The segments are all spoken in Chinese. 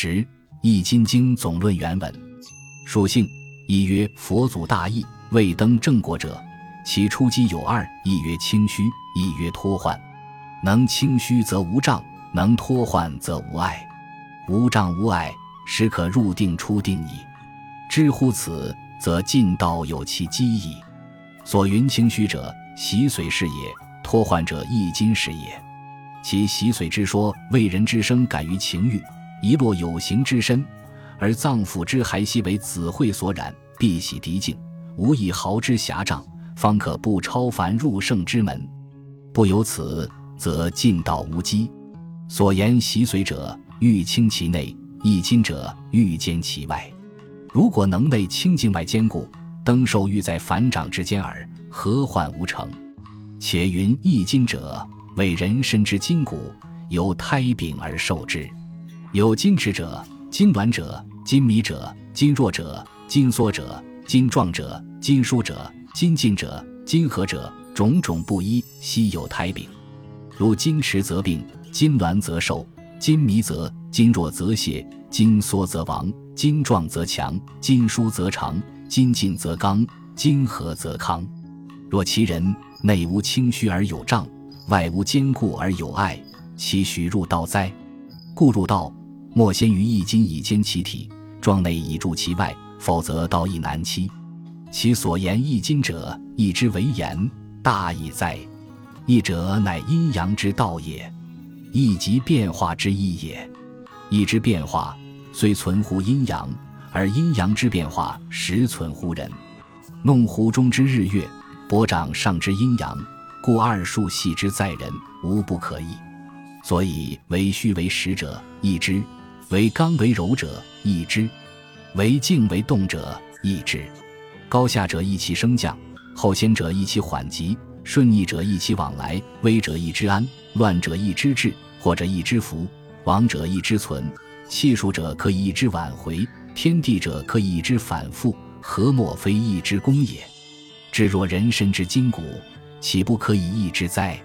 十《易筋经总论》原文：属性一曰佛祖大义，未登正果者，其初机有二：一曰清虚，一曰脱患。能清虚则无障，能脱患则无碍。无障无碍，时可入定出定矣。知乎此，则进道有其机矣。所云清虚者，习髓是也；脱患者，易筋是也。其习髓之说，为人之生感于情欲，一落有形之身，而脏腑之骸息为子会所染，必喜涤净，无以毫之狭障，方可不超凡入圣之门。不由此，则进道无机。所言习髓者，欲清其内；易筋者，欲兼其外。如果能内清净外兼顾，登受欲在反掌之间耳，何患无成？且云易筋者。为人身之筋骨，由胎禀而受之。有金迟者、金挛者、金迷者、金弱者、金缩者、金壮者、金疏者、筋尽者、金合者，种种不一，悉有胎禀。如金迟则病，金挛则寿，金迷则金弱则泄，金缩则亡，金壮则强，金疏则长，筋尽则刚，金合则康。若其人内无清虚而有胀。外无坚固而有碍，其许入道哉？故入道，莫先于一筋以兼其体，壮内以助其外，否则道亦难期。其所言易经者，易之为言，大矣哉。易者乃阴阳之道也，易即变化之意也。易之变化，虽存乎阴阳，而阴阳之变化实存乎人。弄壶中之日月，拨掌上之阴阳。故二数系之在人，无不可议。所以为虚为实者，易之；为刚为柔者，易之；为静为动者，易之。高下者易其升降，后先者易其缓急，顺逆者易其往来，危者易之安，乱者易之治，或者易之福，亡者易之存，气数者可以易之挽回，天地者可以易之反复，何莫非易之功也？至若人身之筋骨。岂不可以易之哉？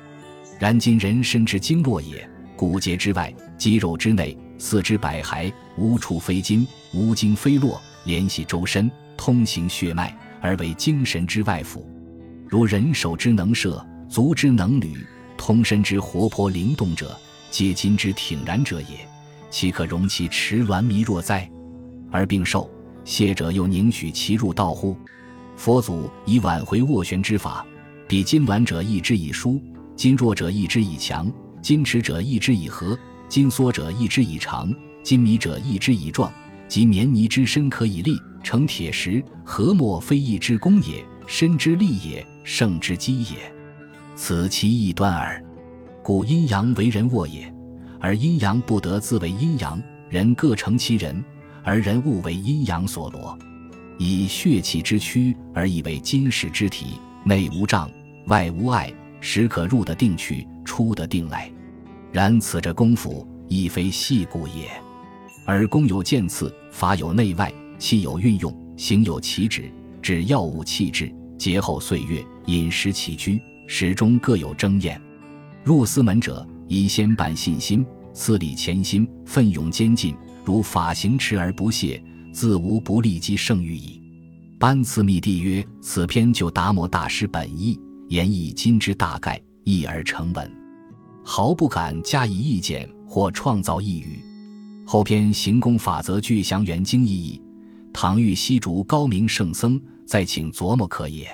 然今人身之经络也，骨节之外，肌肉之内，四肢百骸，无处非筋，无经非络，联系周身，通行血脉，而为精神之外府。如人手之能射，足之能履，通身之活泼灵动者，皆筋之挺然者也。岂可容其迟挛迷弱哉？而病寿谢者又宁许其入道乎？佛祖以挽回斡旋之法。彼筋挛者意之以疏，筋弱者意之以强，筋迟者意之以和，筋缩者一之以长，筋迷者一之以壮。即绵泥之身可以立成铁石，何莫非一之功也？身之利也，圣之机也。此其异端耳。故阴阳为人握也，而阴阳不得自为阴阳，人各成其人，而人物为阴阳所罗，以血气之躯而以为金石之体。内无障，外无碍，时可入得定去，出得定来。然此这功夫亦非细故也。而功有渐次，法有内外，气有运用，行有其止，指药物气质，节后岁月，饮食起居，始终各有争验。入司门者，宜先办信心，次礼潜心，奋勇坚进，如法行持而不懈，自无不利即胜于矣。班次密地曰：“此篇就达摩大师本意，言以今之大概，一而成文，毫不敢加以意见或创造异语。后篇行功法则具详元经意义，唐玉西竺高明圣僧，再请琢磨可也。”